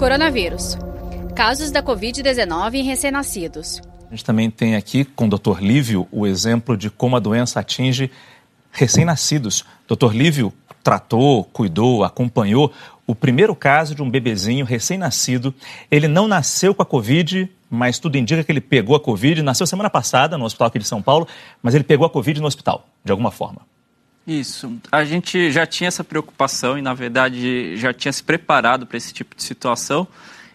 Coronavírus. Casos da Covid-19 em recém-nascidos. A gente também tem aqui com o Dr. Lívio o exemplo de como a doença atinge recém-nascidos. Dr. Lívio tratou, cuidou, acompanhou o primeiro caso de um bebezinho recém-nascido. Ele não nasceu com a Covid, mas tudo indica que ele pegou a Covid. Nasceu semana passada no hospital aqui de São Paulo, mas ele pegou a Covid no hospital, de alguma forma. Isso. A gente já tinha essa preocupação e, na verdade, já tinha se preparado para esse tipo de situação.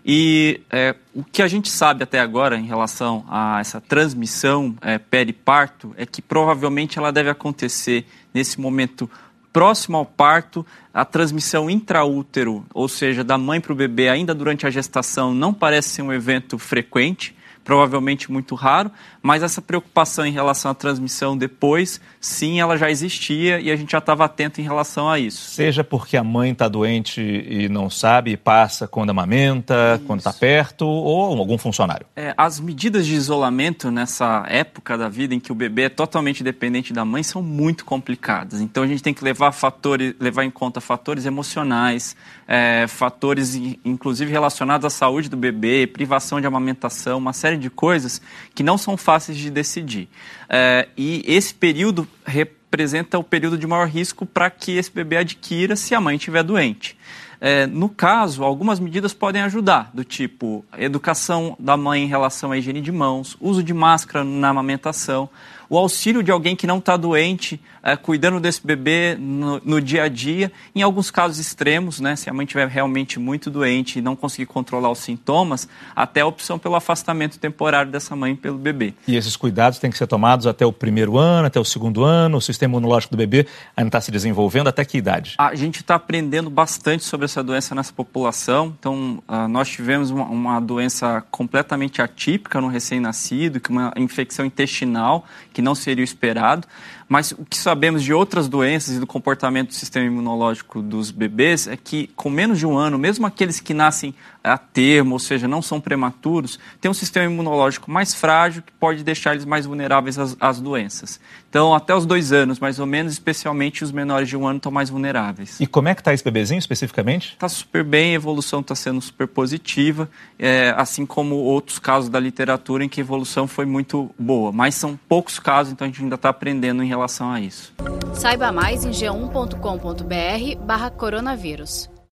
E é, o que a gente sabe até agora em relação a essa transmissão é, periparto é que provavelmente ela deve acontecer nesse momento próximo ao parto, a transmissão intraútero, ou seja, da mãe para o bebê ainda durante a gestação, não parece ser um evento frequente provavelmente muito raro, mas essa preocupação em relação à transmissão depois, sim, ela já existia e a gente já estava atento em relação a isso. Seja porque a mãe está doente e não sabe, e passa quando amamenta, isso. quando está perto, ou algum funcionário. É, as medidas de isolamento nessa época da vida em que o bebê é totalmente dependente da mãe são muito complicadas. Então a gente tem que levar fatores, levar em conta fatores emocionais, é, fatores inclusive relacionados à saúde do bebê, privação de amamentação, uma série de coisas que não são fáceis de decidir. É, e esse período representa o período de maior risco para que esse bebê adquira se a mãe estiver doente. É, no caso, algumas medidas podem ajudar, do tipo educação da mãe em relação à higiene de mãos, uso de máscara na amamentação, o auxílio de alguém que não está doente, é, cuidando desse bebê no, no, dia a dia. Em alguns casos extremos, né, se a mãe estiver realmente muito doente e não conseguir controlar os sintomas, até a opção pelo afastamento temporário dessa mãe pelo bebê. E esses cuidados têm que ser tomados até o primeiro ano, até o segundo ano? O sistema imunológico do bebê ainda está se desenvolvendo? Até que idade? A gente está aprendendo bastante sobre essa doença nessa população. Então, uh, nós tivemos uma, uma doença completamente atípica no recém-nascido, que é uma infecção intestinal que não seria o esperado. Mas o que sabemos de outras doenças e do comportamento do sistema imunológico dos bebês é que, com menos de um ano, mesmo aqueles que nascem a termo, ou seja, não são prematuros, têm um sistema imunológico mais frágil que pode deixar eles mais vulneráveis às, às doenças. Então, até os dois anos, mais ou menos, especialmente os menores de um ano, estão mais vulneráveis. E como é que está esse bebezinho especificamente? Está super bem, a evolução está sendo super positiva, é, assim como outros casos da literatura em que a evolução foi muito boa. Mas são poucos casos, então a gente ainda está aprendendo em relação a isso. Saiba mais em g1.com.br barra coronavírus.